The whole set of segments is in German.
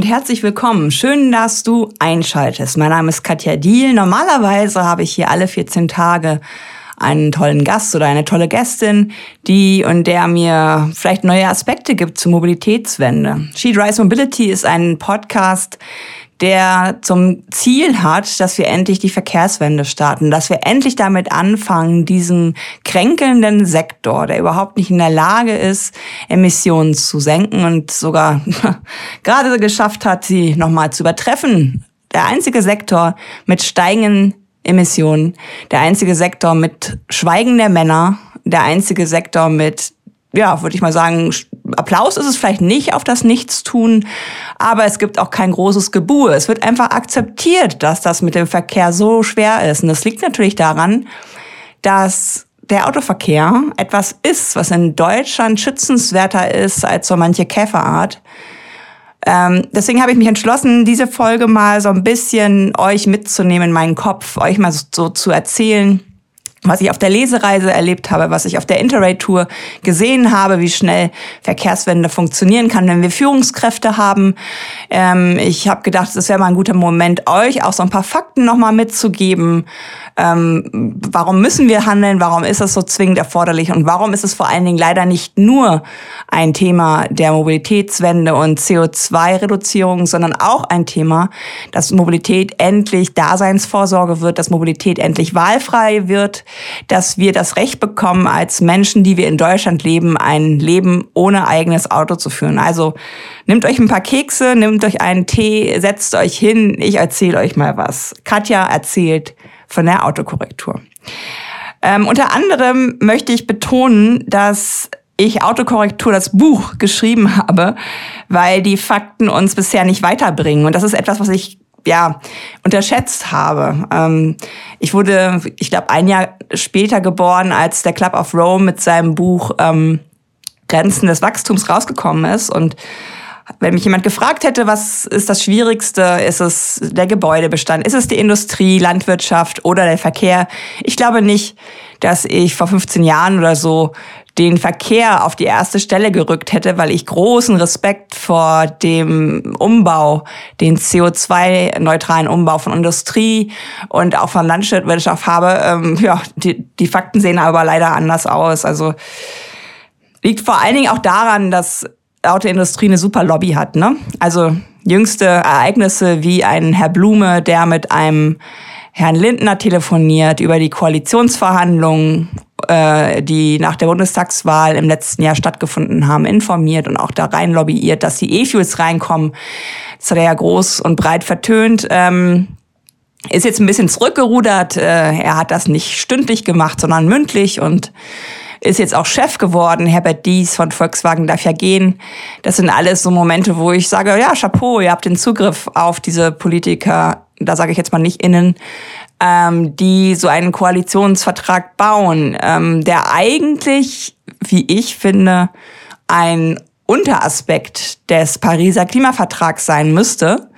Und herzlich willkommen. Schön, dass du einschaltest. Mein Name ist Katja Diel. Normalerweise habe ich hier alle 14 Tage einen tollen Gast oder eine tolle Gästin, die und der mir vielleicht neue Aspekte gibt zur Mobilitätswende. She Drives Mobility ist ein Podcast, der zum Ziel hat, dass wir endlich die Verkehrswende starten, dass wir endlich damit anfangen, diesen kränkelnden Sektor, der überhaupt nicht in der Lage ist, Emissionen zu senken und sogar gerade geschafft hat, sie nochmal zu übertreffen. Der einzige Sektor mit steigenden Emissionen, der einzige Sektor mit Schweigen der Männer, der einzige Sektor mit ja, würde ich mal sagen, Applaus ist es vielleicht nicht auf das Nichtstun, aber es gibt auch kein großes Gebur. Es wird einfach akzeptiert, dass das mit dem Verkehr so schwer ist. Und das liegt natürlich daran, dass der Autoverkehr etwas ist, was in Deutschland schützenswerter ist als so manche Käferart. Ähm, deswegen habe ich mich entschlossen, diese Folge mal so ein bisschen euch mitzunehmen in meinen Kopf, euch mal so zu erzählen, was ich auf der Lesereise erlebt habe, was ich auf der Interrail-Tour gesehen habe, wie schnell Verkehrswende funktionieren kann, wenn wir Führungskräfte haben. Ähm, ich habe gedacht, es wäre mal ein guter Moment, euch auch so ein paar Fakten nochmal mitzugeben, ähm, warum müssen wir handeln, warum ist es so zwingend erforderlich? Und warum ist es vor allen Dingen leider nicht nur ein Thema der Mobilitätswende und CO2-Reduzierung, sondern auch ein Thema, dass Mobilität endlich Daseinsvorsorge wird, dass Mobilität endlich wahlfrei wird, dass wir das Recht bekommen, als Menschen, die wir in Deutschland leben, ein Leben ohne eigenes Auto zu führen. Also Nehmt euch ein paar Kekse, nehmt euch einen Tee, setzt euch hin, ich erzähle euch mal was. Katja erzählt von der Autokorrektur. Ähm, unter anderem möchte ich betonen, dass ich Autokorrektur das Buch geschrieben habe, weil die Fakten uns bisher nicht weiterbringen. Und das ist etwas, was ich ja unterschätzt habe. Ähm, ich wurde, ich glaube, ein Jahr später geboren, als der Club of Rome mit seinem Buch ähm, Grenzen des Wachstums rausgekommen ist und wenn mich jemand gefragt hätte, was ist das Schwierigste, ist es der Gebäudebestand, ist es die Industrie, Landwirtschaft oder der Verkehr? Ich glaube nicht, dass ich vor 15 Jahren oder so den Verkehr auf die erste Stelle gerückt hätte, weil ich großen Respekt vor dem Umbau, den CO2-neutralen Umbau von Industrie und auch von Landwirtschaft habe. Ähm, ja, die, die Fakten sehen aber leider anders aus. Also liegt vor allen Dingen auch daran, dass Autoindustrie eine super Lobby hat. Ne? Also jüngste Ereignisse wie ein Herr Blume, der mit einem Herrn Lindner telefoniert über die Koalitionsverhandlungen, äh, die nach der Bundestagswahl im letzten Jahr stattgefunden haben, informiert und auch da rein lobbyiert, dass die E-Fuels reinkommen. Das hat er ja groß und breit vertönt. Ähm, ist jetzt ein bisschen zurückgerudert. Äh, er hat das nicht stündlich gemacht, sondern mündlich und ist jetzt auch Chef geworden. Herbert Dies von Volkswagen darf ja gehen. Das sind alles so Momente, wo ich sage, ja, Chapeau, ihr habt den Zugriff auf diese Politiker, da sage ich jetzt mal nicht innen, ähm, die so einen Koalitionsvertrag bauen, ähm, der eigentlich, wie ich finde, ein Unteraspekt des Pariser Klimavertrags sein müsste,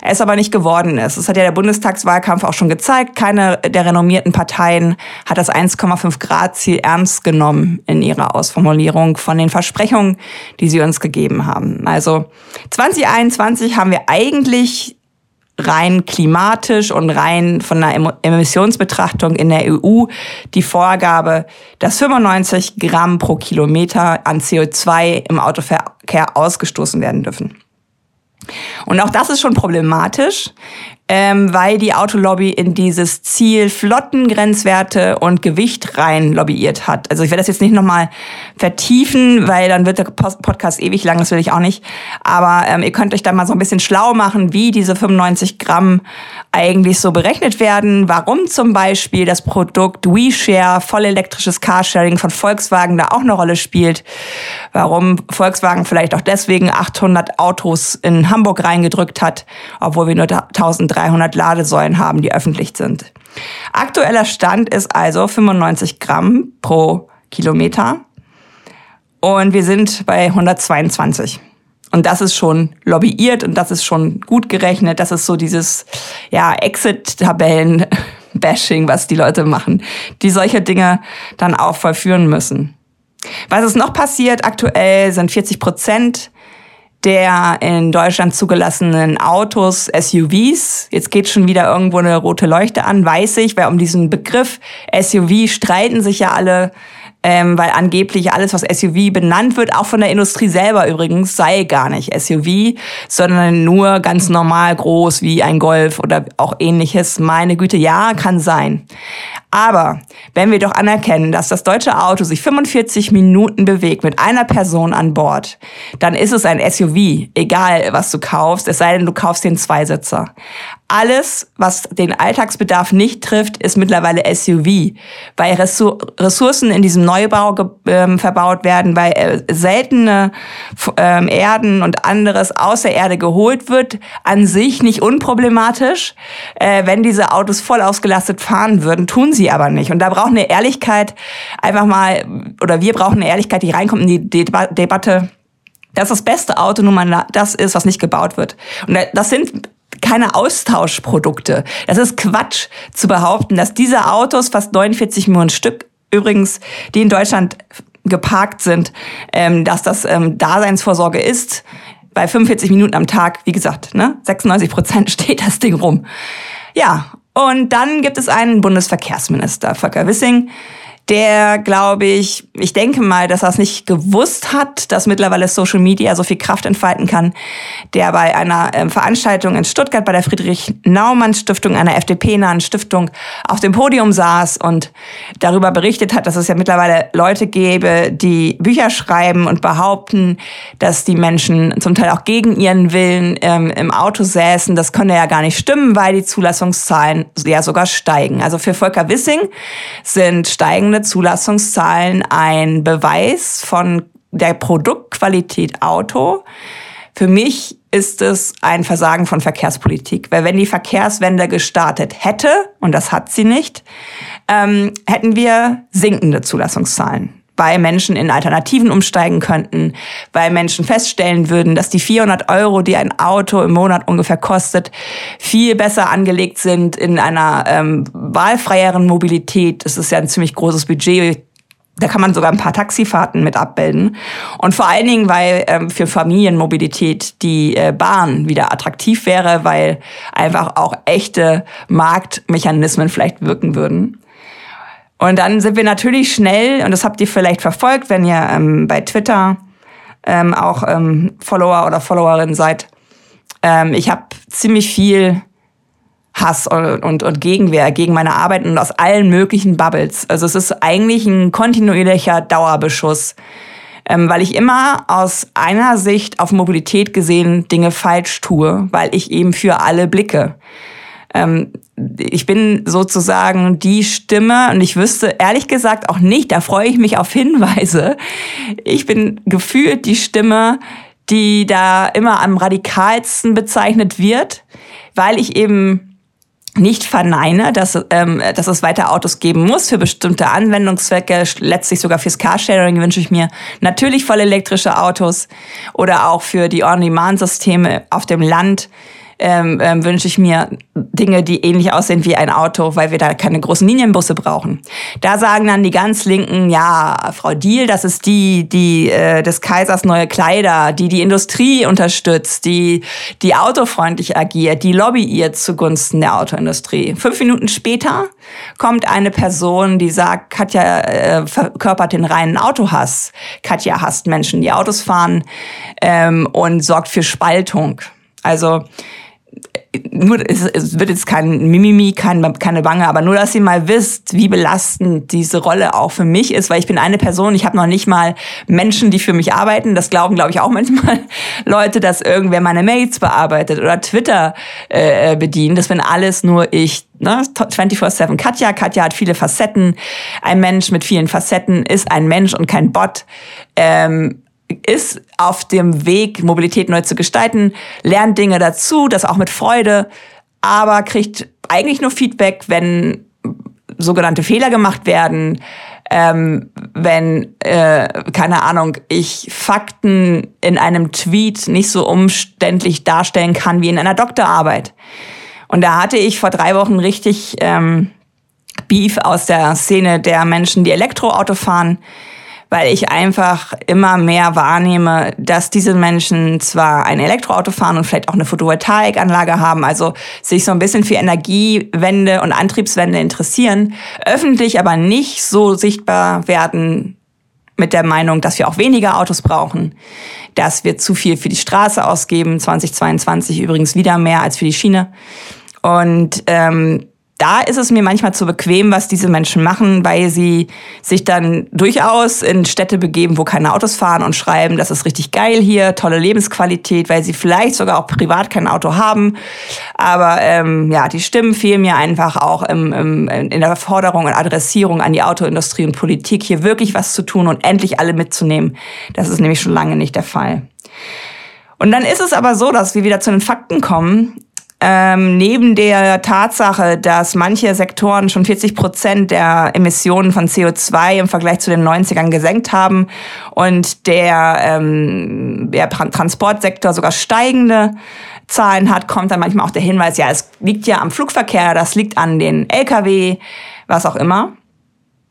es aber nicht geworden ist. Das hat ja der Bundestagswahlkampf auch schon gezeigt. Keine der renommierten Parteien hat das 1,5 Grad Ziel ernst genommen in ihrer Ausformulierung von den Versprechungen, die sie uns gegeben haben. Also 2021 haben wir eigentlich rein klimatisch und rein von einer Emissionsbetrachtung in der EU die Vorgabe, dass 95 Gramm pro Kilometer an CO2 im Autoverkehr ausgestoßen werden dürfen. Und auch das ist schon problematisch, ähm, weil die Autolobby in dieses Ziel Flottengrenzwerte und Gewicht rein lobbyiert hat. Also ich werde das jetzt nicht nochmal vertiefen, weil dann wird der Podcast ewig lang, das will ich auch nicht. Aber ähm, ihr könnt euch da mal so ein bisschen schlau machen, wie diese 95 Gramm eigentlich so berechnet werden, warum zum Beispiel das Produkt WeShare, vollelektrisches Carsharing von Volkswagen da auch eine Rolle spielt, warum Volkswagen vielleicht auch deswegen 800 Autos in Hamburg reingedrückt hat, obwohl wir nur 1300 Ladesäulen haben, die öffentlich sind. Aktueller Stand ist also 95 Gramm pro Kilometer und wir sind bei 122. Und das ist schon lobbyiert und das ist schon gut gerechnet. Das ist so dieses, ja, Exit-Tabellen-Bashing, was die Leute machen, die solche Dinge dann auch vollführen müssen. Was ist noch passiert? Aktuell sind 40 Prozent der in Deutschland zugelassenen Autos, SUVs. Jetzt geht schon wieder irgendwo eine rote Leuchte an, weiß ich, weil um diesen Begriff SUV streiten sich ja alle ähm, weil angeblich alles, was SUV benannt wird, auch von der Industrie selber übrigens, sei gar nicht SUV, sondern nur ganz normal groß wie ein Golf oder auch ähnliches. Meine Güte, ja, kann sein. Aber wenn wir doch anerkennen, dass das deutsche Auto sich 45 Minuten bewegt mit einer Person an Bord, dann ist es ein SUV, egal was du kaufst, es sei denn, du kaufst den Zweisitzer. Alles, was den Alltagsbedarf nicht trifft, ist mittlerweile SUV, weil Ressourcen in diesem Neubau äh, verbaut werden, weil äh, seltene äh, Erden und anderes aus der Erde geholt wird, an sich nicht unproblematisch. Äh, wenn diese Autos voll ausgelastet fahren würden, tun sie aber nicht. Und da braucht eine Ehrlichkeit einfach mal, oder wir brauchen eine Ehrlichkeit, die reinkommt in die Deba Debatte dass das beste Auto nun mal das ist, was nicht gebaut wird. Und das sind keine Austauschprodukte. Das ist Quatsch zu behaupten, dass diese Autos, fast 49 Millionen Stück übrigens, die in Deutschland geparkt sind, ähm, dass das ähm, Daseinsvorsorge ist. Bei 45 Minuten am Tag, wie gesagt, ne, 96 Prozent steht das Ding rum. Ja, und dann gibt es einen Bundesverkehrsminister, Volker Wissing, der, glaube ich, ich denke mal, dass er es nicht gewusst hat, dass mittlerweile Social Media so viel Kraft entfalten kann, der bei einer ähm, Veranstaltung in Stuttgart bei der Friedrich-Naumann-Stiftung, einer FDP-nahen Stiftung, auf dem Podium saß und darüber berichtet hat, dass es ja mittlerweile Leute gäbe, die Bücher schreiben und behaupten, dass die Menschen zum Teil auch gegen ihren Willen ähm, im Auto säßen. Das könne ja gar nicht stimmen, weil die Zulassungszahlen ja sogar steigen. Also für Volker Wissing sind steigende steigende Zulassungszahlen ein Beweis von der Produktqualität Auto. Für mich ist es ein Versagen von Verkehrspolitik, weil wenn die Verkehrswende gestartet hätte, und das hat sie nicht, ähm, hätten wir sinkende Zulassungszahlen weil Menschen in Alternativen umsteigen könnten, weil Menschen feststellen würden, dass die 400 Euro, die ein Auto im Monat ungefähr kostet, viel besser angelegt sind in einer ähm, wahlfreieren Mobilität. Das ist ja ein ziemlich großes Budget. Da kann man sogar ein paar Taxifahrten mit abbilden. Und vor allen Dingen, weil ähm, für Familienmobilität die äh, Bahn wieder attraktiv wäre, weil einfach auch echte Marktmechanismen vielleicht wirken würden. Und dann sind wir natürlich schnell, und das habt ihr vielleicht verfolgt, wenn ihr ähm, bei Twitter ähm, auch ähm, Follower oder Followerin seid. Ähm, ich habe ziemlich viel Hass und, und, und Gegenwehr gegen meine Arbeit und aus allen möglichen Bubbles. Also es ist eigentlich ein kontinuierlicher Dauerbeschuss, ähm, weil ich immer aus einer Sicht auf Mobilität gesehen Dinge falsch tue, weil ich eben für alle blicke. Ähm, ich bin sozusagen die Stimme und ich wüsste ehrlich gesagt auch nicht, da freue ich mich auf Hinweise. Ich bin gefühlt die Stimme, die da immer am radikalsten bezeichnet wird, weil ich eben nicht verneine, dass, ähm, dass es weiter Autos geben muss für bestimmte Anwendungszwecke. Letztlich sogar fürs Carsharing wünsche ich mir natürlich voll elektrische Autos oder auch für die On-Demand-Systeme auf dem Land ähm, ähm, wünsche ich mir Dinge, die ähnlich aussehen wie ein Auto, weil wir da keine großen Linienbusse brauchen. Da sagen dann die ganz Linken, ja, Frau Diel, das ist die, die äh, des Kaisers neue Kleider, die die Industrie unterstützt, die die autofreundlich agiert, die lobbyiert zugunsten der Autoindustrie. Fünf Minuten später kommt eine Person, die sagt, Katja äh, verkörpert den reinen Autohass. Katja hasst Menschen, die Autos fahren ähm, und sorgt für Spaltung. Also nur, es, es wird jetzt kein Mimimi, kein, keine Bange, aber nur, dass ihr mal wisst, wie belastend diese Rolle auch für mich ist, weil ich bin eine Person, ich habe noch nicht mal Menschen, die für mich arbeiten. Das glauben, glaube ich, auch manchmal Leute, dass irgendwer meine Mails bearbeitet oder Twitter äh, bedient. Das bin alles nur ich. Ne? 24-7 Katja. Katja hat viele Facetten. Ein Mensch mit vielen Facetten ist ein Mensch und kein Bot. Ähm, ist auf dem Weg, Mobilität neu zu gestalten, lernt Dinge dazu, das auch mit Freude, aber kriegt eigentlich nur Feedback, wenn sogenannte Fehler gemacht werden, ähm, wenn, äh, keine Ahnung, ich Fakten in einem Tweet nicht so umständlich darstellen kann wie in einer Doktorarbeit. Und da hatte ich vor drei Wochen richtig ähm, Beef aus der Szene der Menschen, die Elektroauto fahren weil ich einfach immer mehr wahrnehme, dass diese Menschen zwar ein Elektroauto fahren und vielleicht auch eine Photovoltaikanlage haben, also sich so ein bisschen für Energiewende und Antriebswende interessieren, öffentlich aber nicht so sichtbar werden mit der Meinung, dass wir auch weniger Autos brauchen, dass wir zu viel für die Straße ausgeben, 2022 übrigens wieder mehr als für die Schiene. Und ähm, da ist es mir manchmal zu bequem, was diese Menschen machen, weil sie sich dann durchaus in Städte begeben, wo keine Autos fahren und schreiben, das ist richtig geil hier, tolle Lebensqualität, weil sie vielleicht sogar auch privat kein Auto haben. Aber ähm, ja, die Stimmen fehlen mir einfach auch im, im, in der Forderung und Adressierung an die Autoindustrie und Politik, hier wirklich was zu tun und endlich alle mitzunehmen. Das ist nämlich schon lange nicht der Fall. Und dann ist es aber so, dass wir wieder zu den Fakten kommen ähm, neben der Tatsache, dass manche Sektoren schon 40 Prozent der Emissionen von CO2 im Vergleich zu den 90ern gesenkt haben und der, ähm, der Transportsektor sogar steigende Zahlen hat, kommt dann manchmal auch der Hinweis, ja, es liegt ja am Flugverkehr, das liegt an den Lkw, was auch immer.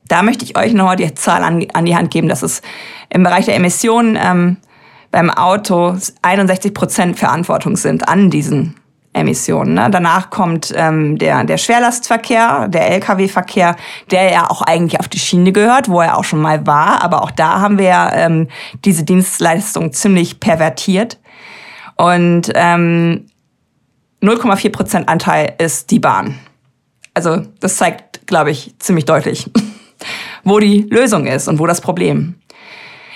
Da möchte ich euch noch die Zahl an, an die Hand geben, dass es im Bereich der Emissionen ähm, beim Auto 61 Prozent Verantwortung sind an diesen Emissionen. Ne? Danach kommt ähm, der, der Schwerlastverkehr, der Lkw-Verkehr, der ja auch eigentlich auf die Schiene gehört, wo er auch schon mal war. Aber auch da haben wir ja ähm, diese Dienstleistung ziemlich pervertiert. Und ähm, 0,4 Prozent Anteil ist die Bahn. Also das zeigt, glaube ich, ziemlich deutlich, wo die Lösung ist und wo das Problem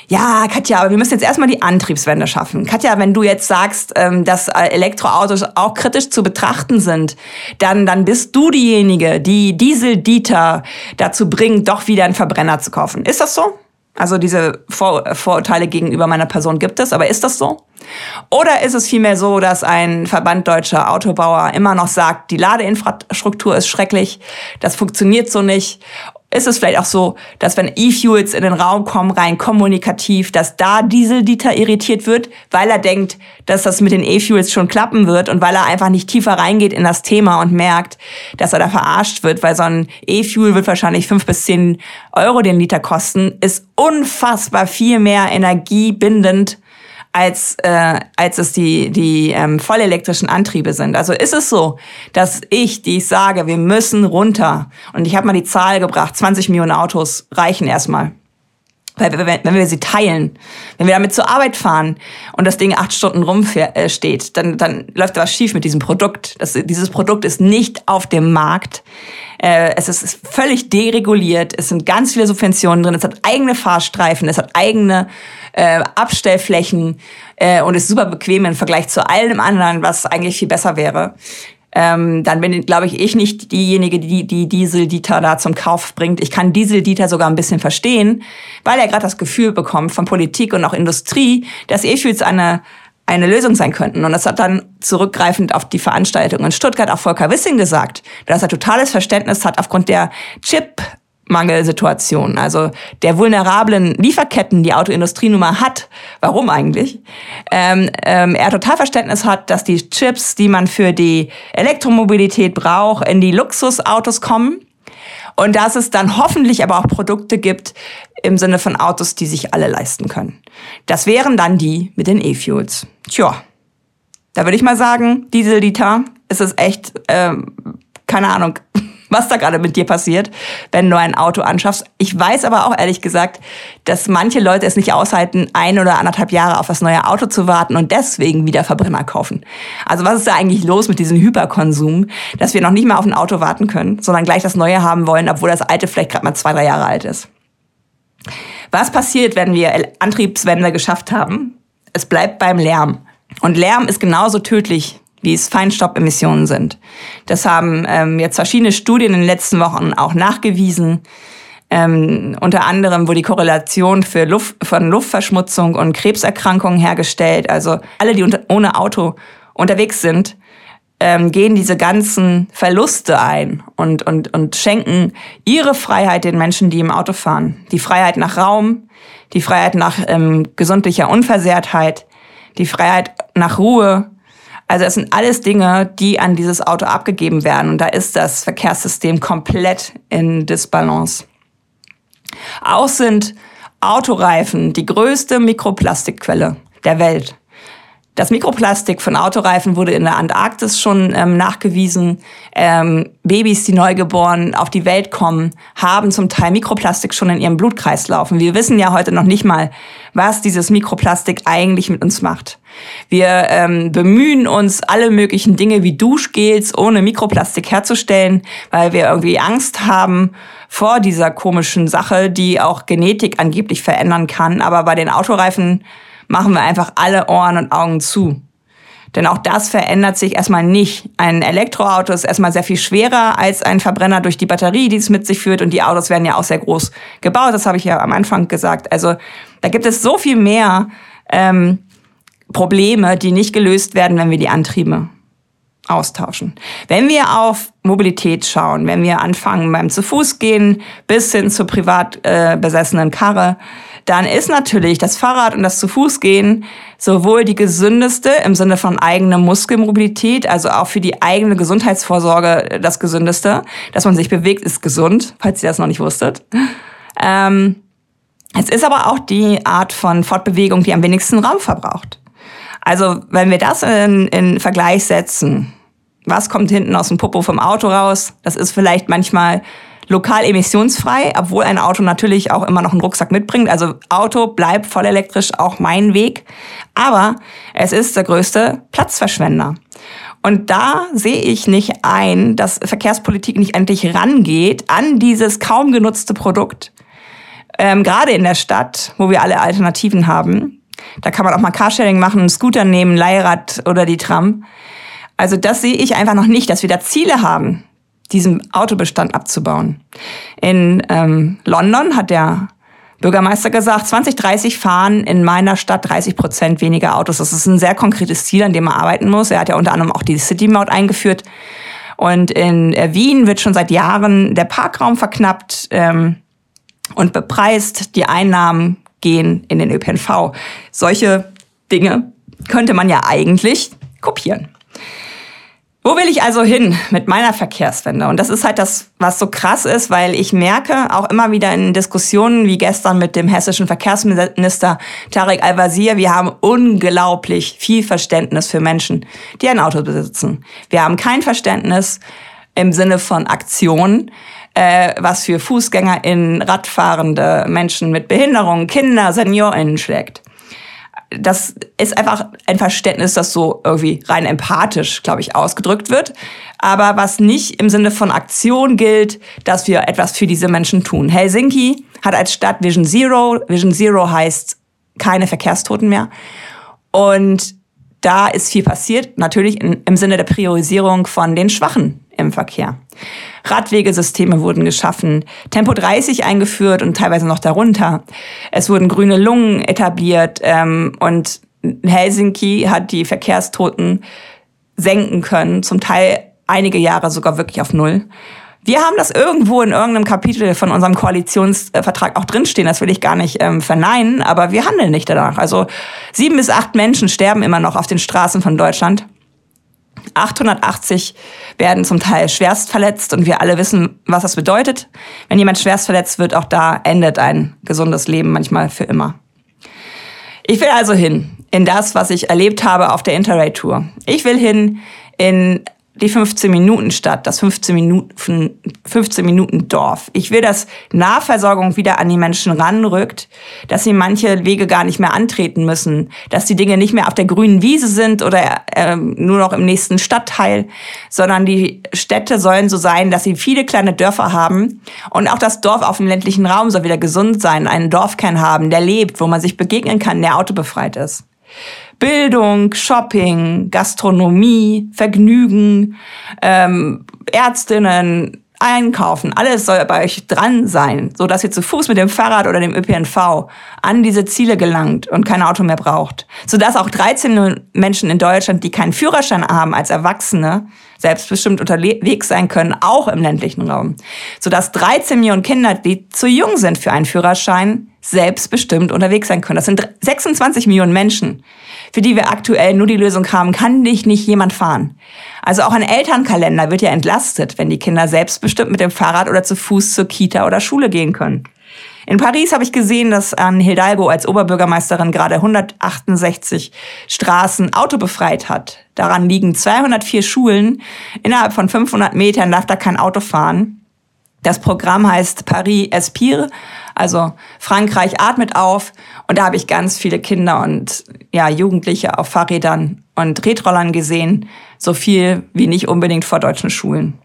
ja, Katja, aber wir müssen jetzt erstmal die Antriebswende schaffen. Katja, wenn du jetzt sagst, ähm, dass äh, Elektroautos auch kritisch zu betrachten sind, dann, dann bist du diejenige, die Diesel-Dieter dazu bringt, doch wieder einen Verbrenner zu kaufen. Ist das so? Also diese Vor Vorurteile gegenüber meiner Person gibt es, aber ist das so? Oder ist es vielmehr so, dass ein Verband deutscher Autobauer immer noch sagt, die Ladeinfrastruktur ist schrecklich, das funktioniert so nicht ist es vielleicht auch so, dass wenn E-Fuels in den Raum kommen, rein kommunikativ, dass da Diesel-Dieter irritiert wird, weil er denkt, dass das mit den E-Fuels schon klappen wird und weil er einfach nicht tiefer reingeht in das Thema und merkt, dass er da verarscht wird, weil so ein E-Fuel wird wahrscheinlich fünf bis zehn Euro den Liter kosten, ist unfassbar viel mehr energiebindend als, äh, als es die, die ähm, vollelektrischen Antriebe sind. Also ist es so, dass ich, die ich sage, wir müssen runter. Und ich habe mal die Zahl gebracht, 20 Millionen Autos reichen erstmal. Wenn wir sie teilen, wenn wir damit zur Arbeit fahren und das Ding acht Stunden rumsteht, äh, dann, dann läuft was schief mit diesem Produkt. Das, dieses Produkt ist nicht auf dem Markt. Äh, es ist völlig dereguliert. Es sind ganz viele Subventionen drin. Es hat eigene Fahrstreifen. Es hat eigene äh, Abstellflächen äh, und ist super bequem im Vergleich zu allem anderen, was eigentlich viel besser wäre. Ähm, dann bin, glaube ich, ich nicht diejenige, die die Diesel-Dieter da zum Kauf bringt. Ich kann Diesel-Dieter sogar ein bisschen verstehen, weil er gerade das Gefühl bekommt von Politik und auch Industrie, dass E-Fuels eine eine Lösung sein könnten. Und das hat dann zurückgreifend auf die Veranstaltung in Stuttgart auch Volker Wissing gesagt, dass er totales Verständnis hat aufgrund der Chip Mangelsituation, also der vulnerablen Lieferketten, die Autoindustrie nun mal hat, warum eigentlich, ähm, ähm, er total Verständnis hat, dass die Chips, die man für die Elektromobilität braucht, in die Luxusautos kommen. Und dass es dann hoffentlich aber auch Produkte gibt im Sinne von Autos, die sich alle leisten können. Das wären dann die mit den E-Fuels. Tja, da würde ich mal sagen, Diesel-Liter ist es echt, ähm, keine Ahnung, was da gerade mit dir passiert, wenn du ein Auto anschaffst. Ich weiß aber auch ehrlich gesagt, dass manche Leute es nicht aushalten, ein oder anderthalb Jahre auf das neue Auto zu warten und deswegen wieder Verbrenner kaufen. Also was ist da eigentlich los mit diesem Hyperkonsum, dass wir noch nicht mal auf ein Auto warten können, sondern gleich das neue haben wollen, obwohl das alte vielleicht gerade mal zwei, drei Jahre alt ist. Was passiert, wenn wir Antriebswende geschafft haben? Es bleibt beim Lärm. Und Lärm ist genauso tödlich wie es Feinstaubemissionen sind. Das haben ähm, jetzt verschiedene Studien in den letzten Wochen auch nachgewiesen. Ähm, unter anderem wurde die Korrelation für Luft, von Luftverschmutzung und Krebserkrankungen hergestellt. Also alle, die unter, ohne Auto unterwegs sind, ähm, gehen diese ganzen Verluste ein und, und, und schenken ihre Freiheit den Menschen, die im Auto fahren. Die Freiheit nach Raum, die Freiheit nach ähm, gesundlicher Unversehrtheit, die Freiheit nach Ruhe, also es sind alles Dinge, die an dieses Auto abgegeben werden. Und da ist das Verkehrssystem komplett in Disbalance. Auch sind Autoreifen die größte Mikroplastikquelle der Welt. Das Mikroplastik von Autoreifen wurde in der Antarktis schon ähm, nachgewiesen. Ähm, Babys, die neugeboren auf die Welt kommen, haben zum Teil Mikroplastik schon in ihrem Blutkreislauf. Und wir wissen ja heute noch nicht mal, was dieses Mikroplastik eigentlich mit uns macht. Wir ähm, bemühen uns, alle möglichen Dinge wie Duschgels ohne Mikroplastik herzustellen, weil wir irgendwie Angst haben vor dieser komischen Sache, die auch Genetik angeblich verändern kann. Aber bei den Autoreifen machen wir einfach alle Ohren und Augen zu. Denn auch das verändert sich erstmal nicht. Ein Elektroauto ist erstmal sehr viel schwerer als ein Verbrenner durch die Batterie, die es mit sich führt. Und die Autos werden ja auch sehr groß gebaut. Das habe ich ja am Anfang gesagt. Also da gibt es so viel mehr ähm, Probleme, die nicht gelöst werden, wenn wir die Antriebe austauschen. Wenn wir auf Mobilität schauen, wenn wir anfangen beim zu Fuß gehen bis hin zur privat äh, besessenen Karre, dann ist natürlich das Fahrrad und das zu Fuß gehen sowohl die gesündeste im Sinne von eigener Muskelmobilität, also auch für die eigene Gesundheitsvorsorge das gesündeste. Dass man sich bewegt, ist gesund, falls ihr das noch nicht wusstet. Ähm, es ist aber auch die Art von Fortbewegung, die am wenigsten Raum verbraucht. Also wenn wir das in, in Vergleich setzen, was kommt hinten aus dem Popo vom Auto raus? Das ist vielleicht manchmal lokal emissionsfrei, obwohl ein Auto natürlich auch immer noch einen Rucksack mitbringt. Also Auto bleibt voll elektrisch auch mein Weg. Aber es ist der größte Platzverschwender. Und da sehe ich nicht ein, dass Verkehrspolitik nicht endlich rangeht an dieses kaum genutzte Produkt. Ähm, gerade in der Stadt, wo wir alle Alternativen haben. Da kann man auch mal Carsharing machen, einen Scooter nehmen, Leihrad oder die Tram. Also das sehe ich einfach noch nicht, dass wir da Ziele haben, diesen Autobestand abzubauen. In ähm, London hat der Bürgermeister gesagt, 2030 fahren in meiner Stadt 30 Prozent weniger Autos. Das ist ein sehr konkretes Ziel, an dem er arbeiten muss. Er hat ja unter anderem auch die City-Maut eingeführt. Und in äh, Wien wird schon seit Jahren der Parkraum verknappt ähm, und bepreist. Die Einnahmen gehen in den ÖPNV. Solche Dinge könnte man ja eigentlich kopieren. Wo will ich also hin mit meiner Verkehrswende? Und das ist halt das, was so krass ist, weil ich merke auch immer wieder in Diskussionen wie gestern mit dem hessischen Verkehrsminister Tarek Al-Wazir, wir haben unglaublich viel Verständnis für Menschen, die ein Auto besitzen. Wir haben kein Verständnis im Sinne von Aktion, äh, was für FußgängerInnen, Radfahrende, Menschen mit Behinderungen, Kinder, SeniorInnen schlägt das ist einfach ein Verständnis, das so irgendwie rein empathisch, glaube ich, ausgedrückt wird. Aber was nicht im Sinne von Aktion gilt, dass wir etwas für diese Menschen tun. Helsinki hat als Stadt Vision Zero. Vision Zero heißt keine Verkehrstoten mehr. Und da ist viel passiert, natürlich im Sinne der Priorisierung von den Schwachen im Verkehr. Radwegesysteme wurden geschaffen, Tempo 30 eingeführt und teilweise noch darunter. Es wurden grüne Lungen etabliert ähm, und Helsinki hat die Verkehrstoten senken können, zum Teil einige Jahre sogar wirklich auf Null. Wir haben das irgendwo in irgendeinem Kapitel von unserem Koalitionsvertrag auch drinstehen. Das will ich gar nicht ähm, verneinen, aber wir handeln nicht danach. Also sieben bis acht Menschen sterben immer noch auf den Straßen von Deutschland. 880 werden zum Teil schwerst verletzt und wir alle wissen, was das bedeutet. Wenn jemand schwerst verletzt wird, auch da endet ein gesundes Leben manchmal für immer. Ich will also hin in das, was ich erlebt habe auf der Interrail-Tour. Ich will hin in die 15 Minuten Stadt, das 15 Minuten, 15 Minuten Dorf. Ich will, dass Nahversorgung wieder an die Menschen ranrückt, dass sie manche Wege gar nicht mehr antreten müssen, dass die Dinge nicht mehr auf der grünen Wiese sind oder äh, nur noch im nächsten Stadtteil, sondern die Städte sollen so sein, dass sie viele kleine Dörfer haben und auch das Dorf auf dem ländlichen Raum soll wieder gesund sein, einen Dorfkern haben, der lebt, wo man sich begegnen kann, der autobefreit ist. Bildung, Shopping, Gastronomie, Vergnügen, ähm, Ärztinnen, Einkaufen, alles soll bei euch dran sein, so dass ihr zu Fuß mit dem Fahrrad oder dem ÖPNV an diese Ziele gelangt und kein Auto mehr braucht. So dass auch 13 Menschen in Deutschland, die keinen Führerschein haben als Erwachsene, selbstbestimmt unterwegs sein können, auch im ländlichen Raum. So dass 13 Millionen Kinder, die zu jung sind für einen Führerschein, selbstbestimmt unterwegs sein können. Das sind 26 Millionen Menschen für die wir aktuell nur die Lösung haben, kann dich nicht jemand fahren. Also auch ein Elternkalender wird ja entlastet, wenn die Kinder selbstbestimmt mit dem Fahrrad oder zu Fuß zur Kita oder Schule gehen können. In Paris habe ich gesehen, dass Anne Hidalgo als Oberbürgermeisterin gerade 168 Straßen autobefreit hat. Daran liegen 204 Schulen. Innerhalb von 500 Metern darf da kein Auto fahren. Das Programm heißt Paris Espire, also Frankreich atmet auf. Und da habe ich ganz viele Kinder und ja, Jugendliche auf Fahrrädern und Tretrollern gesehen. So viel wie nicht unbedingt vor deutschen Schulen.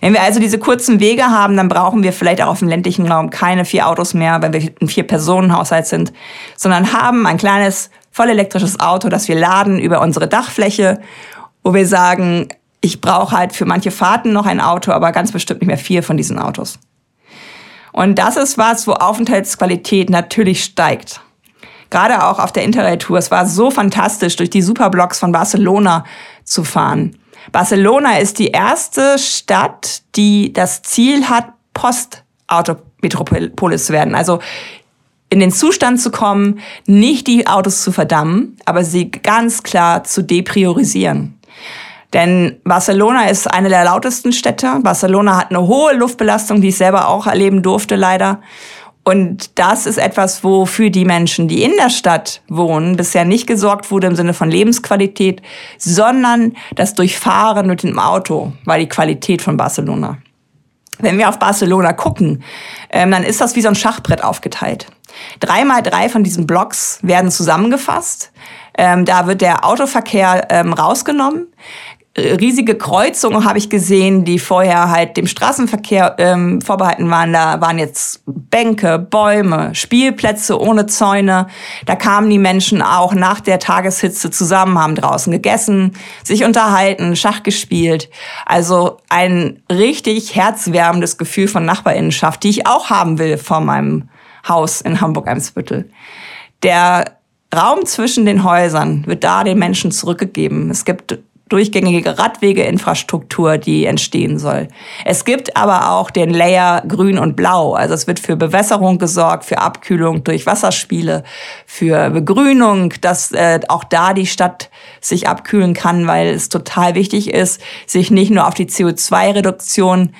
Wenn wir also diese kurzen Wege haben, dann brauchen wir vielleicht auch auf dem ländlichen Raum keine vier Autos mehr, weil wir ein Vier-Personen-Haushalt sind, sondern haben ein kleines, voll elektrisches Auto, das wir laden über unsere Dachfläche, wo wir sagen, ich brauche halt für manche Fahrten noch ein Auto, aber ganz bestimmt nicht mehr vier von diesen Autos. Und das ist was, wo Aufenthaltsqualität natürlich steigt. Gerade auch auf der Interrail-Tour. Es war so fantastisch, durch die Superblocks von Barcelona zu fahren. Barcelona ist die erste Stadt, die das Ziel hat, Post-Autometropolis zu werden. Also in den Zustand zu kommen, nicht die Autos zu verdammen, aber sie ganz klar zu depriorisieren. Denn Barcelona ist eine der lautesten Städte. Barcelona hat eine hohe Luftbelastung, die ich selber auch erleben durfte, leider. Und das ist etwas, wofür die Menschen, die in der Stadt wohnen, bisher nicht gesorgt wurde im Sinne von Lebensqualität, sondern das Durchfahren mit dem Auto war die Qualität von Barcelona. Wenn wir auf Barcelona gucken, ähm, dann ist das wie so ein Schachbrett aufgeteilt. Drei mal drei von diesen Blocks werden zusammengefasst. Ähm, da wird der Autoverkehr ähm, rausgenommen riesige Kreuzungen habe ich gesehen, die vorher halt dem Straßenverkehr ähm, vorbehalten waren. Da waren jetzt Bänke, Bäume, Spielplätze ohne Zäune. Da kamen die Menschen auch nach der Tageshitze zusammen, haben draußen gegessen, sich unterhalten, Schach gespielt. Also ein richtig herzwärmendes Gefühl von Nachbarinnenschaft, die ich auch haben will vor meinem Haus in Hamburg-Eimsbüttel. Der Raum zwischen den Häusern wird da den Menschen zurückgegeben. Es gibt durchgängige Radwegeinfrastruktur, die entstehen soll. Es gibt aber auch den Layer Grün und Blau. Also es wird für Bewässerung gesorgt, für Abkühlung durch Wasserspiele, für Begrünung, dass äh, auch da die Stadt sich abkühlen kann, weil es total wichtig ist, sich nicht nur auf die CO2-Reduktion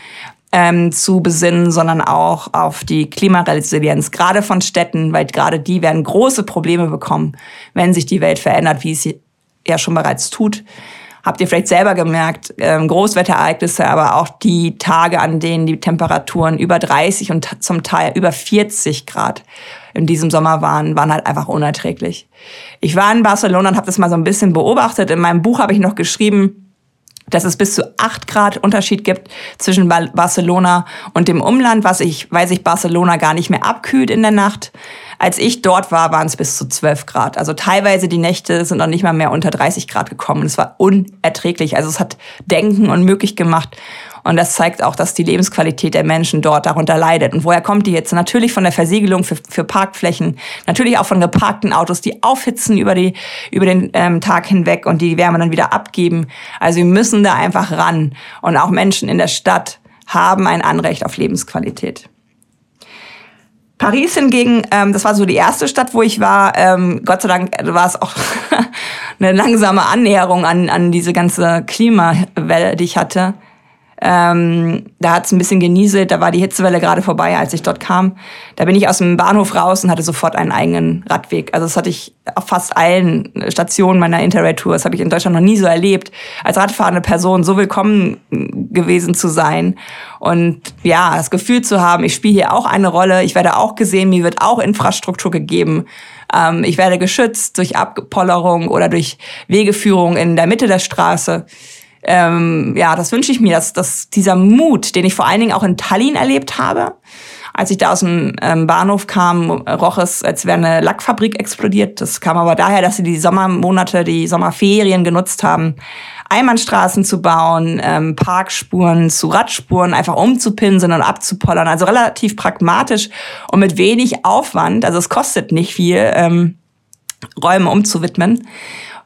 ähm, zu besinnen, sondern auch auf die Klimaresilienz, gerade von Städten, weil gerade die werden große Probleme bekommen, wenn sich die Welt verändert, wie es ja schon bereits tut habt ihr vielleicht selber gemerkt, ähm, Großwetterereignisse, aber auch die Tage, an denen die Temperaturen über 30 und zum Teil über 40 Grad in diesem Sommer waren, waren halt einfach unerträglich. Ich war in Barcelona und habe das mal so ein bisschen beobachtet. In meinem Buch habe ich noch geschrieben, dass es bis zu acht Grad Unterschied gibt zwischen Barcelona und dem Umland, was ich, weil sich Barcelona gar nicht mehr abkühlt in der Nacht. Als ich dort war, waren es bis zu 12 Grad. Also teilweise die Nächte sind noch nicht mal mehr unter 30 Grad gekommen. Es war unerträglich. Also es hat Denken unmöglich gemacht. Und das zeigt auch, dass die Lebensqualität der Menschen dort darunter leidet. Und woher kommt die jetzt? Natürlich von der Versiegelung für, für Parkflächen, natürlich auch von geparkten Autos, die aufhitzen über, die, über den ähm, Tag hinweg und die Wärme dann wieder abgeben. Also wir müssen da einfach ran. Und auch Menschen in der Stadt haben ein Anrecht auf Lebensqualität. Paris hingegen, ähm, das war so die erste Stadt, wo ich war. Ähm, Gott sei Dank war es auch eine langsame Annäherung an, an diese ganze Klimawelle, die ich hatte. Ähm, da hat es ein bisschen genieselt, da war die Hitzewelle gerade vorbei, als ich dort kam. Da bin ich aus dem Bahnhof raus und hatte sofort einen eigenen Radweg. Also das hatte ich auf fast allen Stationen meiner Interrail-Tour. Das habe ich in Deutschland noch nie so erlebt, als radfahrende Person so willkommen gewesen zu sein. Und ja, das Gefühl zu haben, ich spiele hier auch eine Rolle, ich werde auch gesehen, mir wird auch Infrastruktur gegeben. Ähm, ich werde geschützt durch Abpollerung oder durch Wegeführung in der Mitte der Straße ähm, ja, das wünsche ich mir, dass, dass dieser Mut, den ich vor allen Dingen auch in Tallinn erlebt habe, als ich da aus dem ähm, Bahnhof kam, roch es, als wäre eine Lackfabrik explodiert. Das kam aber daher, dass sie die Sommermonate, die Sommerferien genutzt haben, Einbahnstraßen zu bauen, ähm, Parkspuren zu Radspuren einfach umzupinseln und abzupollern. Also relativ pragmatisch und mit wenig Aufwand. Also es kostet nicht viel, ähm, Räume umzuwidmen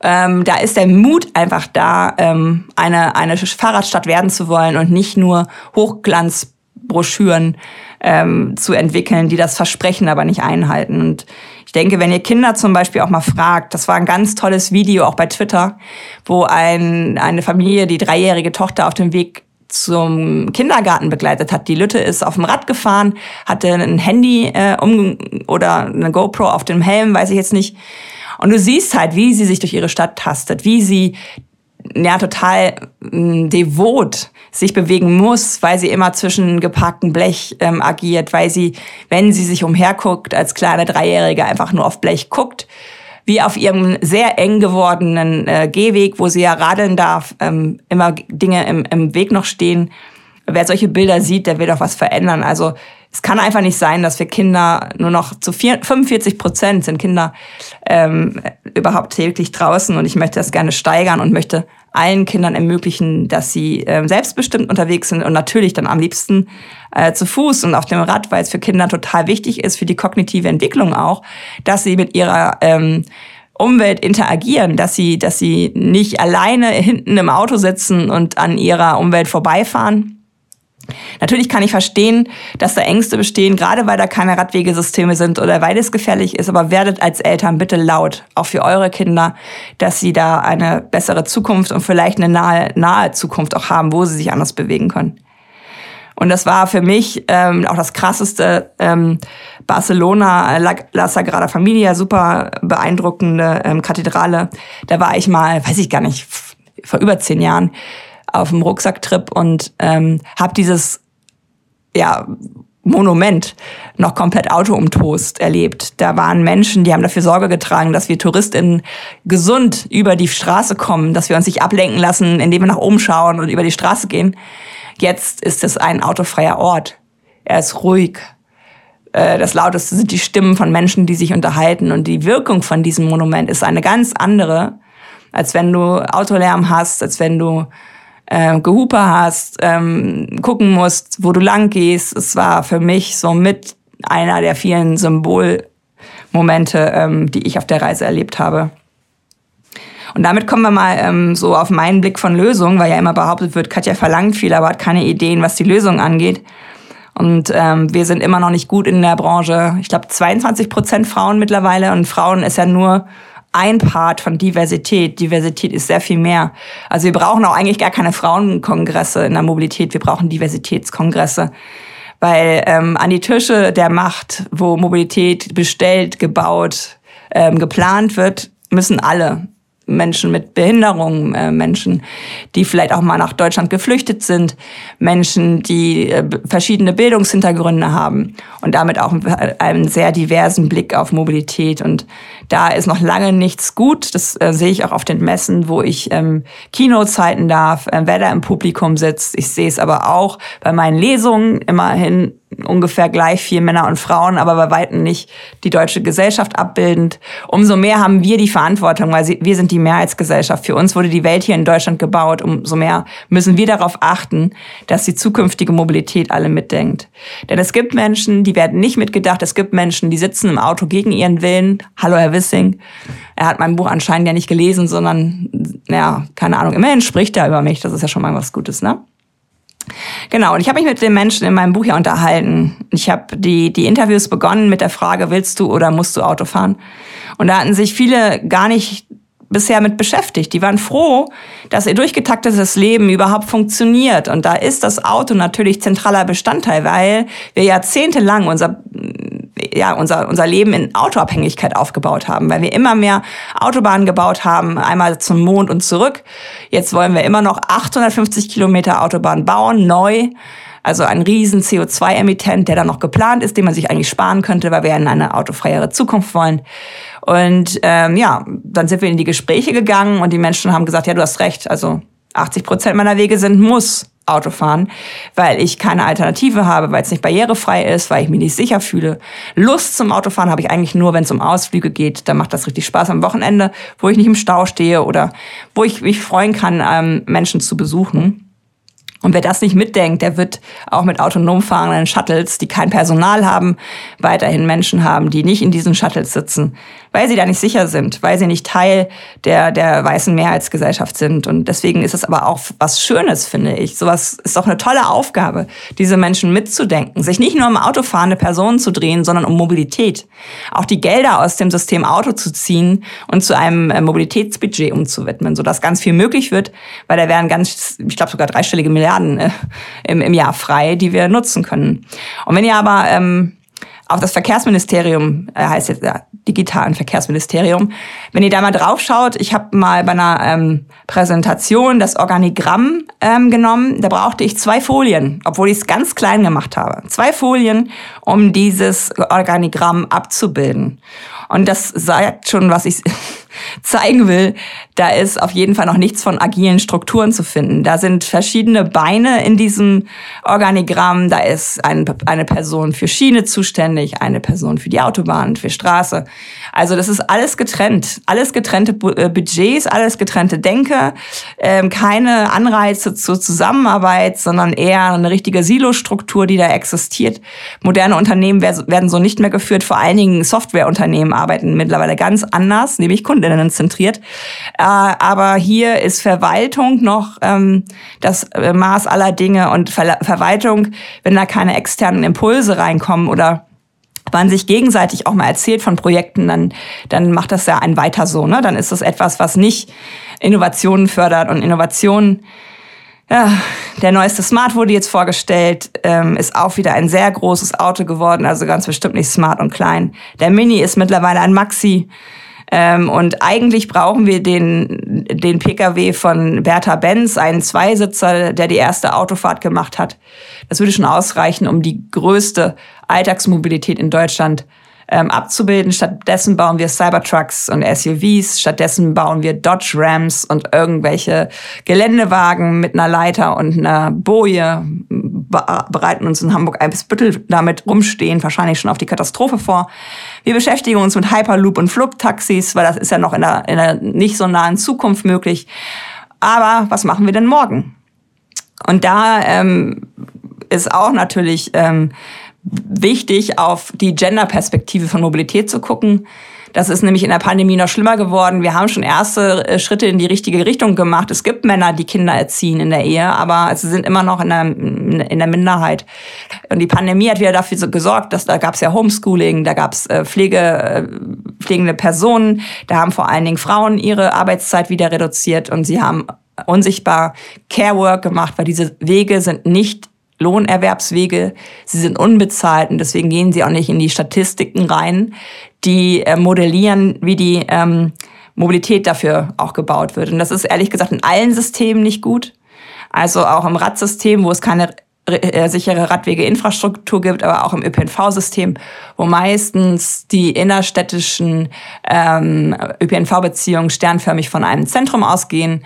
ähm, da ist der Mut einfach da, ähm, eine, eine Fahrradstadt werden zu wollen und nicht nur Hochglanzbroschüren ähm, zu entwickeln, die das versprechen, aber nicht einhalten. Und ich denke, wenn ihr Kinder zum Beispiel auch mal fragt, das war ein ganz tolles Video auch bei Twitter, wo ein, eine Familie die dreijährige Tochter auf dem Weg zum Kindergarten begleitet hat. Die Lütte ist auf dem Rad gefahren, hatte ein Handy äh, um oder eine GoPro auf dem Helm, weiß ich jetzt nicht. Und du siehst halt, wie sie sich durch ihre Stadt tastet, wie sie ja total mh, devot sich bewegen muss, weil sie immer zwischen geparktem Blech ähm, agiert, weil sie, wenn sie sich umherguckt, als kleine Dreijährige einfach nur auf Blech guckt, wie auf ihrem sehr eng gewordenen äh, Gehweg, wo sie ja radeln darf, ähm, immer Dinge im, im Weg noch stehen. Wer solche Bilder sieht, der will doch was verändern. Also es kann einfach nicht sein, dass wir Kinder nur noch zu vier, 45 Prozent sind Kinder ähm, überhaupt täglich draußen und ich möchte das gerne steigern und möchte allen Kindern ermöglichen, dass sie äh, selbstbestimmt unterwegs sind und natürlich dann am liebsten äh, zu Fuß und auf dem Rad, weil es für Kinder total wichtig ist, für die kognitive Entwicklung auch, dass sie mit ihrer ähm, Umwelt interagieren, dass sie, dass sie nicht alleine hinten im Auto sitzen und an ihrer Umwelt vorbeifahren, Natürlich kann ich verstehen, dass da Ängste bestehen, gerade weil da keine Radwegesysteme sind oder weil es gefährlich ist, aber werdet als Eltern bitte laut, auch für eure Kinder, dass sie da eine bessere Zukunft und vielleicht eine nahe, nahe Zukunft auch haben, wo sie sich anders bewegen können. Und das war für mich ähm, auch das krasseste ähm, Barcelona, La, La Sagrada Familia, super beeindruckende ähm, Kathedrale. Da war ich mal, weiß ich gar nicht, vor über zehn Jahren auf dem Rucksacktrip und ähm, habe dieses ja, Monument noch komplett autoumtost erlebt. Da waren Menschen, die haben dafür Sorge getragen, dass wir TouristInnen gesund über die Straße kommen, dass wir uns nicht ablenken lassen, indem wir nach oben schauen und über die Straße gehen. Jetzt ist es ein autofreier Ort. Er ist ruhig. Äh, das Lauteste sind die Stimmen von Menschen, die sich unterhalten. Und die Wirkung von diesem Monument ist eine ganz andere, als wenn du Autolärm hast, als wenn du äh, Gehupe hast, ähm, gucken musst, wo du lang gehst. Es war für mich so mit einer der vielen Symbolmomente, ähm, die ich auf der Reise erlebt habe. Und damit kommen wir mal ähm, so auf meinen Blick von Lösungen, weil ja immer behauptet wird, Katja verlangt viel, aber hat keine Ideen, was die Lösung angeht. Und ähm, wir sind immer noch nicht gut in der Branche. Ich glaube, 22 Prozent Frauen mittlerweile. Und Frauen ist ja nur ein Part von Diversität. Diversität ist sehr viel mehr. Also wir brauchen auch eigentlich gar keine Frauenkongresse in der Mobilität. Wir brauchen Diversitätskongresse. Weil ähm, an die Tische der Macht, wo Mobilität bestellt, gebaut, ähm, geplant wird, müssen alle Menschen mit Behinderungen, äh, Menschen, die vielleicht auch mal nach Deutschland geflüchtet sind, Menschen, die äh, verschiedene Bildungshintergründe haben und damit auch einen sehr diversen Blick auf Mobilität. Und da ist noch lange nichts gut. Das äh, sehe ich auch auf den Messen, wo ich ähm, Keynotes halten darf, äh, wer da im Publikum sitzt. Ich sehe es aber auch bei meinen Lesungen immerhin ungefähr gleich viel Männer und Frauen, aber bei weitem nicht die deutsche Gesellschaft abbildend. Umso mehr haben wir die Verantwortung, weil wir sind die Mehrheitsgesellschaft. Für uns wurde die Welt hier in Deutschland gebaut. Umso mehr müssen wir darauf achten, dass die zukünftige Mobilität alle mitdenkt. Denn es gibt Menschen, die werden nicht mitgedacht. Es gibt Menschen, die sitzen im Auto gegen ihren Willen. Hallo, Herr Wissing. Er hat mein Buch anscheinend ja nicht gelesen, sondern, ja, keine Ahnung. Immerhin spricht er über mich. Das ist ja schon mal was Gutes, ne? Genau, und ich habe mich mit den Menschen in meinem Buch ja unterhalten. Ich habe die, die Interviews begonnen mit der Frage, willst du oder musst du Auto fahren? Und da hatten sich viele gar nicht bisher mit beschäftigt. Die waren froh, dass ihr durchgetaktetes Leben überhaupt funktioniert. Und da ist das Auto natürlich zentraler Bestandteil, weil wir jahrzehntelang unser ja, unser, unser Leben in Autoabhängigkeit aufgebaut haben, weil wir immer mehr Autobahnen gebaut haben, einmal zum Mond und zurück. Jetzt wollen wir immer noch 850 Kilometer Autobahn bauen, neu. Also ein riesen CO2-Emittent, der dann noch geplant ist, den man sich eigentlich sparen könnte, weil wir in eine autofreiere Zukunft wollen. Und ähm, ja, dann sind wir in die Gespräche gegangen und die Menschen haben gesagt, ja, du hast recht. Also 80 Prozent meiner Wege sind Muss. Autofahren, weil ich keine Alternative habe, weil es nicht barrierefrei ist, weil ich mich nicht sicher fühle. Lust zum Autofahren habe ich eigentlich nur, wenn es um Ausflüge geht. Da macht das richtig Spaß am Wochenende, wo ich nicht im Stau stehe oder wo ich mich freuen kann, ähm, Menschen zu besuchen. Und wer das nicht mitdenkt, der wird auch mit autonom fahrenden Shuttles, die kein Personal haben, weiterhin Menschen haben, die nicht in diesen Shuttles sitzen, weil sie da nicht sicher sind, weil sie nicht Teil der, der weißen Mehrheitsgesellschaft sind. Und deswegen ist es aber auch was Schönes, finde ich. Sowas ist doch eine tolle Aufgabe, diese Menschen mitzudenken, sich nicht nur um autofahrende Personen zu drehen, sondern um Mobilität. Auch die Gelder aus dem System Auto zu ziehen und zu einem äh, Mobilitätsbudget umzuwidmen, sodass ganz viel möglich wird, weil da wären ganz, ich glaube sogar dreistellige Milliarden äh, im, im Jahr frei, die wir nutzen können. Und wenn ihr aber ähm, auf das Verkehrsministerium, äh, heißt jetzt ja, digitalen Verkehrsministerium. Wenn ihr da mal drauf schaut, ich habe mal bei einer ähm, Präsentation das Organigramm ähm, genommen. Da brauchte ich zwei Folien, obwohl ich es ganz klein gemacht habe. Zwei Folien, um dieses Organigramm abzubilden. Und das sagt schon, was ich zeigen will, da ist auf jeden Fall noch nichts von agilen Strukturen zu finden. Da sind verschiedene Beine in diesem Organigramm. Da ist ein, eine Person für Schiene zuständig, eine Person für die Autobahn, für Straße. Also das ist alles getrennt. Alles getrennte äh, Budgets, alles getrennte Denke, ähm, keine Anreize zur Zusammenarbeit, sondern eher eine richtige Silostruktur, die da existiert. Moderne Unternehmen werden so nicht mehr geführt. Vor allen Dingen Softwareunternehmen arbeiten mittlerweile ganz anders, nämlich Kundinnen zentriert. Äh, aber hier ist Verwaltung noch ähm, das äh, Maß aller Dinge und Ver Verwaltung, wenn da keine externen Impulse reinkommen oder man sich gegenseitig auch mal erzählt von Projekten, dann, dann macht das ja ein weiter so. Ne? Dann ist das etwas, was nicht Innovationen fördert und Innovationen ja, der neueste Smart wurde jetzt vorgestellt, ähm, ist auch wieder ein sehr großes Auto geworden, also ganz bestimmt nicht smart und klein. Der Mini ist mittlerweile ein Maxi. Ähm, und eigentlich brauchen wir den, den Pkw von Bertha Benz, einen Zweisitzer, der die erste Autofahrt gemacht hat. Das würde schon ausreichen, um die größte Alltagsmobilität in Deutschland ähm, abzubilden. Stattdessen bauen wir Cybertrucks und SUVs. Stattdessen bauen wir Dodge Rams und irgendwelche Geländewagen mit einer Leiter und einer Boje. Bereiten uns in Hamburg ein bis Büttel damit rumstehen, wahrscheinlich schon auf die Katastrophe vor. Wir beschäftigen uns mit Hyperloop und Flugtaxis, weil das ist ja noch in der, in der nicht so nahen Zukunft möglich. Aber was machen wir denn morgen? Und da ähm, ist auch natürlich ähm, wichtig, auf die Gender-Perspektive von Mobilität zu gucken. Das ist nämlich in der Pandemie noch schlimmer geworden. Wir haben schon erste äh, Schritte in die richtige Richtung gemacht. Es gibt Männer, die Kinder erziehen in der Ehe, aber sie sind immer noch in der, in der Minderheit. Und die Pandemie hat wieder dafür gesorgt, dass da gab es ja Homeschooling, da gab es äh, Pflege, äh, pflegende Personen, da haben vor allen Dingen Frauen ihre Arbeitszeit wieder reduziert und sie haben unsichtbar Care Work gemacht, weil diese Wege sind nicht Lohnerwerbswege, sie sind unbezahlt und deswegen gehen sie auch nicht in die Statistiken rein, die äh, modellieren, wie die ähm, Mobilität dafür auch gebaut wird. Und das ist ehrlich gesagt in allen Systemen nicht gut. Also auch im Radsystem, wo es keine äh, sichere Radwegeinfrastruktur gibt, aber auch im ÖPNV-System, wo meistens die innerstädtischen ähm, ÖPNV-Beziehungen sternförmig von einem Zentrum ausgehen,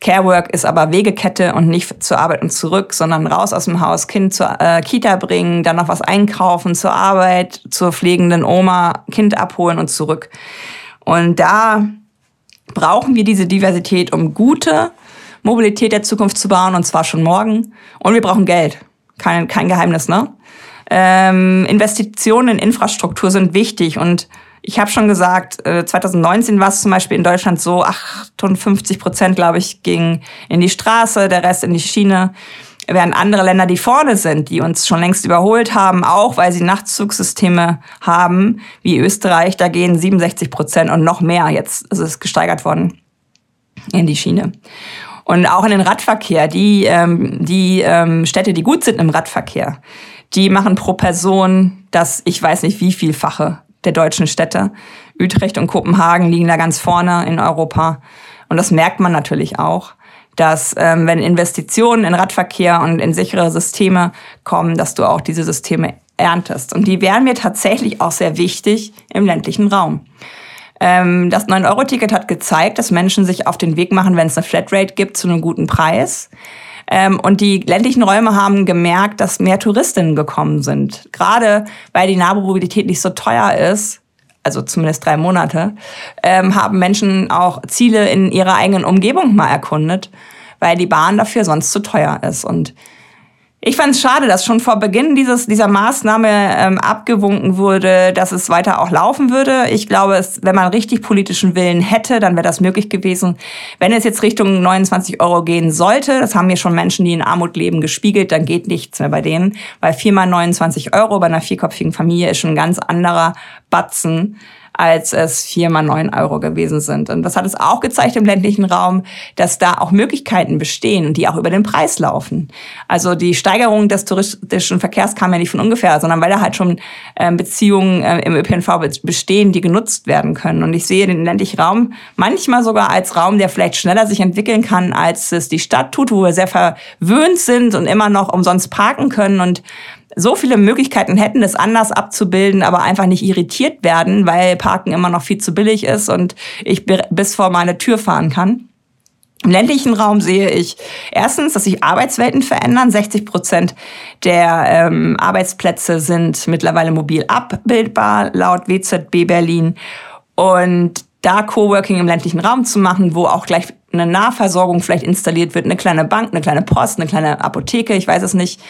Carework ist aber Wegekette und nicht zur Arbeit und zurück, sondern raus aus dem Haus, Kind zur äh, Kita bringen, dann noch was einkaufen, zur Arbeit, zur pflegenden Oma, Kind abholen und zurück. Und da brauchen wir diese Diversität, um gute Mobilität der Zukunft zu bauen, und zwar schon morgen. Und wir brauchen Geld. Kein, kein Geheimnis, ne? Ähm, Investitionen in Infrastruktur sind wichtig und ich habe schon gesagt, 2019 äh, war es zum Beispiel in Deutschland so, 58 Prozent, glaube ich, ging in die Straße, der Rest in die Schiene. Während andere Länder, die vorne sind, die uns schon längst überholt haben, auch weil sie Nachtzugsysteme haben, wie Österreich, da gehen 67 Prozent und noch mehr jetzt, also es ist gesteigert worden in die Schiene. Und auch in den Radverkehr, die, ähm, die ähm, Städte, die gut sind im Radverkehr, die machen pro Person das, ich weiß nicht wie vielfache der deutschen Städte. Utrecht und Kopenhagen liegen da ganz vorne in Europa. Und das merkt man natürlich auch, dass ähm, wenn Investitionen in Radverkehr und in sichere Systeme kommen, dass du auch diese Systeme erntest. Und die wären mir tatsächlich auch sehr wichtig im ländlichen Raum. Ähm, das 9-Euro-Ticket hat gezeigt, dass Menschen sich auf den Weg machen, wenn es eine Flatrate gibt, zu einem guten Preis. Ähm, und die ländlichen Räume haben gemerkt, dass mehr Touristinnen gekommen sind. Gerade weil die Nahmobilität nicht so teuer ist, also zumindest drei Monate, ähm, haben Menschen auch Ziele in ihrer eigenen Umgebung mal erkundet, weil die Bahn dafür sonst zu teuer ist. Und Ich fand es schade, dass schon vor Beginn dieses, dieser Maßnahme ähm, abgewunken wurde, dass es weiter auch laufen würde. Ich glaube, es, wenn man richtig politischen Willen hätte, dann wäre das möglich gewesen. Wenn es jetzt Richtung 29 Euro gehen sollte, das haben mir schon Menschen, die in Armut leben, gespiegelt, dann geht nichts mehr bei denen, weil viermal 29 Euro bei einer vierköpfigen Familie ist schon ein ganz anderer Batzen als es viermal neun Euro gewesen sind. Und das hat es auch gezeigt im ländlichen Raum, dass da auch Möglichkeiten bestehen, die auch über den Preis laufen. Also die Steigerung des touristischen Verkehrs kam ja nicht von ungefähr, sondern weil da halt schon ähm, Beziehungen äh, im ÖPNV bestehen, die genutzt werden können. Und ich sehe den ländlichen Raum manchmal sogar als Raum, der vielleicht schneller sich entwickeln kann, als es die Stadt tut, wo wir sehr verwöhnt sind und immer noch umsonst parken können und so viele Möglichkeiten hätten, es anders abzubilden, aber einfach nicht irritiert werden, weil Parken immer noch viel zu billig ist und ich bis vor meine Tür fahren kann. Im ländlichen Raum sehe ich erstens, dass sich Arbeitswelten verändern. 60 Prozent der ähm, Arbeitsplätze sind mittlerweile mobil abbildbar, laut WZB Berlin. Und da Coworking im ländlichen Raum zu machen, wo auch gleich eine Nahversorgung vielleicht installiert wird, eine kleine Bank, eine kleine Post, eine kleine Apotheke, ich weiß es nicht,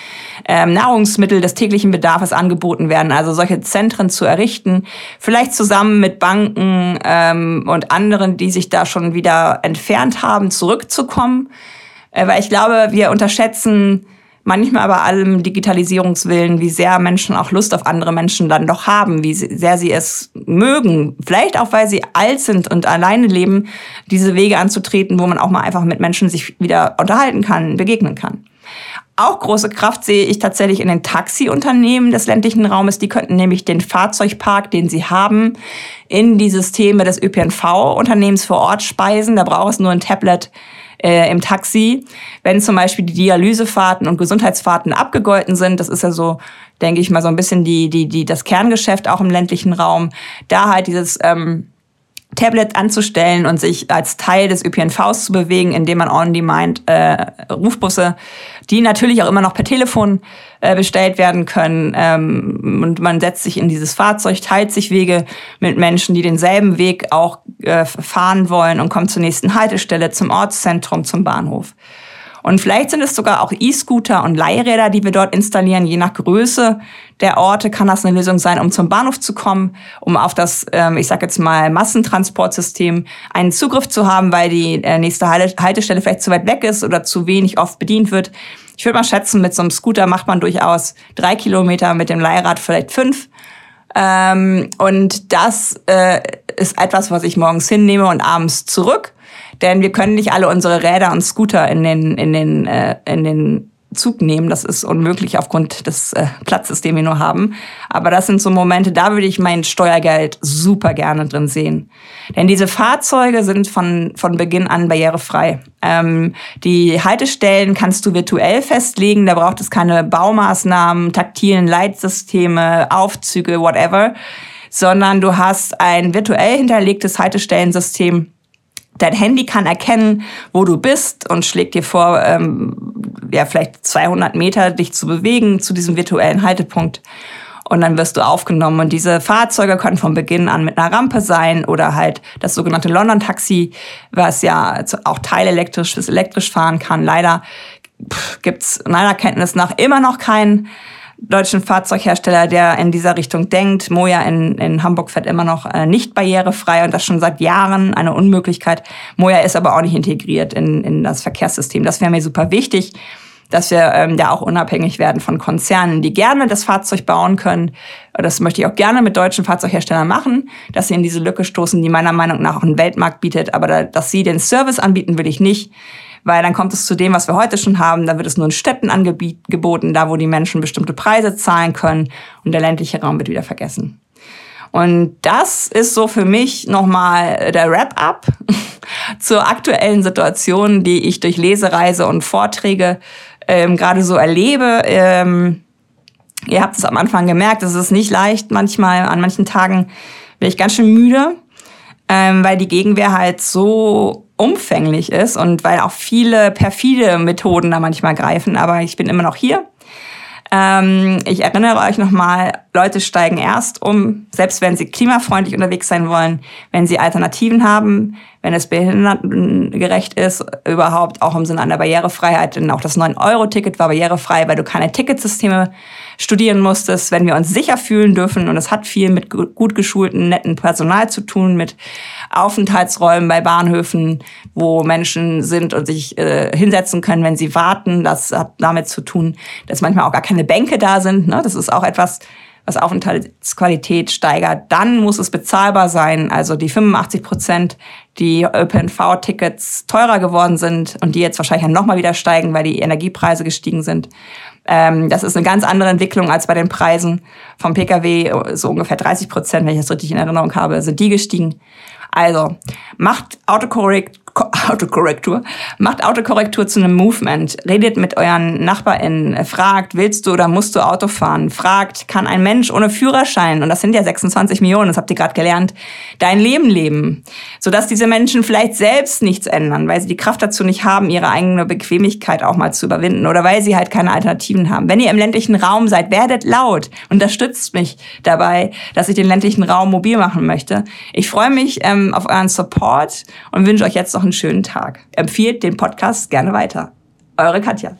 ähm, Nahrungsmittel des täglichen Bedarfs angeboten werden, also solche Zentren zu errichten, vielleicht zusammen mit Banken ähm, und anderen, die sich da schon wieder entfernt haben, zurückzukommen, äh, weil ich glaube, wir unterschätzen manchmal bei allem Digitalisierungswillen, wie sehr Menschen auch Lust auf andere Menschen dann doch haben, wie sehr sie es mögen, vielleicht auch weil sie alt sind und alleine leben, diese Wege anzutreten, wo man auch mal einfach mit Menschen sich wieder unterhalten kann, begegnen kann. Auch große Kraft sehe ich tatsächlich in den Taxiunternehmen des ländlichen Raumes. Die könnten nämlich den Fahrzeugpark, den sie haben, in die Systeme des ÖPNV-Unternehmens vor Ort speisen. Da braucht es nur ein Tablet äh, im Taxi, wenn zum Beispiel die Dialysefahrten und Gesundheitsfahrten abgegolten sind, das ist ja so, denke ich mal, so ein bisschen die, die, die, das Kerngeschäft auch im ländlichen Raum, da halt dieses ähm, Tablet anzustellen und sich als Teil des ÖPNVs zu bewegen, indem man on-demand äh, Rufbusse, die natürlich auch immer noch per Telefon äh, bestellt werden können. Ähm, und man setzt sich in dieses Fahrzeug, teilt sich Wege mit Menschen, die denselben Weg auch äh, fahren wollen und kommt zur nächsten Haltestelle, zum Ortszentrum, zum Bahnhof. Und vielleicht sind es sogar auch E-Scooter und Leihräder, die wir dort installieren. Je nach Größe der Orte kann das eine Lösung sein, um zum Bahnhof zu kommen, um auf das, ähm, ich sage jetzt mal, Massentransportsystem einen Zugriff zu haben, weil die äh, nächste Haltestelle vielleicht zu weit weg ist oder zu wenig oft bedient wird. Ich würde mal schätzen, mit so einem Scooter macht man durchaus drei Kilometer, mit dem Leihrad vielleicht fünf. Ähm, und das äh, ist etwas, was ich morgens hinnehme und abends zurück. Denn wir können nicht alle unsere Räder und Scooter in den, in den, äh, in den Zug nehmen. Das ist unmöglich aufgrund des äh, Platzes, den wir nur haben. Aber das sind so Momente, da würde ich mein Steuergeld super gerne drin sehen. Denn diese Fahrzeuge sind von, von Beginn an barrierefrei. Ähm, die Haltestellen kannst du virtuell festlegen. Da braucht es keine Baumaßnahmen, taktilen Leitsysteme, Aufzüge, whatever. Sondern du hast ein virtuell hinterlegtes Haltestellensystem, Dein Handy kann erkennen, wo du bist und schlägt dir vor, ähm, ja, vielleicht 200 Meter dich zu bewegen zu diesem virtuellen Haltepunkt. Und dann wirst du aufgenommen. Und diese Fahrzeuge können von Beginn an mit einer Rampe sein oder halt das sogenannte London-Taxi, was ja auch teilelektrisch bis elektrisch fahren kann. Leider gibt's meiner Kenntnis nach immer noch keinen deutschen Fahrzeughersteller, der in dieser Richtung denkt. Moja in, in Hamburg fährt immer noch äh, nicht barrierefrei und das schon seit Jahren eine Unmöglichkeit. Moja ist aber auch nicht integriert in, in das Verkehrssystem. Das wäre mir super wichtig, dass wir ähm, da auch unabhängig werden von Konzernen, die gerne das Fahrzeug bauen können. Das möchte ich auch gerne mit deutschen Fahrzeugherstellern machen, dass sie in diese Lücke stoßen, die meiner Meinung nach auch einen Weltmarkt bietet. Aber da, dass sie den Service anbieten, will ich nicht weil dann kommt es zu dem, was wir heute schon haben. Da wird es nur in Städten angeboten, da wo die Menschen bestimmte Preise zahlen können und der ländliche Raum wird wieder vergessen. Und das ist so für mich nochmal der Wrap-up zur aktuellen Situation, die ich durch Lesereise und Vorträge ähm, gerade so erlebe. Ähm, ihr habt es am Anfang gemerkt, es ist nicht leicht. Manchmal, an manchen Tagen bin ich ganz schön müde, ähm, weil die Gegenwehr halt so umfänglich ist und weil auch viele perfide Methoden da manchmal greifen, aber ich bin immer noch hier. Ähm, ich erinnere euch nochmal, Leute steigen erst um, selbst wenn sie klimafreundlich unterwegs sein wollen, wenn sie Alternativen haben, wenn es behindertengerecht ist, überhaupt auch im Sinne einer Barrierefreiheit. Denn auch das 9-Euro-Ticket war barrierefrei, weil du keine Ticketsysteme studieren musstest. Wenn wir uns sicher fühlen dürfen, und es hat viel mit gut geschulten, netten Personal zu tun, mit Aufenthaltsräumen bei Bahnhöfen, wo Menschen sind und sich äh, hinsetzen können, wenn sie warten. Das hat damit zu tun, dass manchmal auch gar keine Bänke da sind. Ne? Das ist auch etwas, was Aufenthaltsqualität steigert, dann muss es bezahlbar sein. Also die 85 Prozent, die ÖPNV-Tickets teurer geworden sind und die jetzt wahrscheinlich nochmal wieder steigen, weil die Energiepreise gestiegen sind. Ähm, das ist eine ganz andere Entwicklung als bei den Preisen vom Pkw. So ungefähr 30 Prozent, wenn ich das richtig in Erinnerung habe, sind die gestiegen. Also macht Autokorrekt Autokorrektur. Macht Autokorrektur zu einem Movement. Redet mit euren NachbarInnen. Fragt, willst du oder musst du Auto fahren? Fragt, kann ein Mensch ohne Führerschein, und das sind ja 26 Millionen, das habt ihr gerade gelernt, dein Leben leben? Sodass diese Menschen vielleicht selbst nichts ändern, weil sie die Kraft dazu nicht haben, ihre eigene Bequemlichkeit auch mal zu überwinden oder weil sie halt keine Alternativen haben. Wenn ihr im ländlichen Raum seid, werdet laut. Unterstützt mich dabei, dass ich den ländlichen Raum mobil machen möchte. Ich freue mich ähm, auf euren Support und wünsche euch jetzt noch noch einen schönen Tag. Empfiehlt den Podcast gerne weiter. Eure Katja.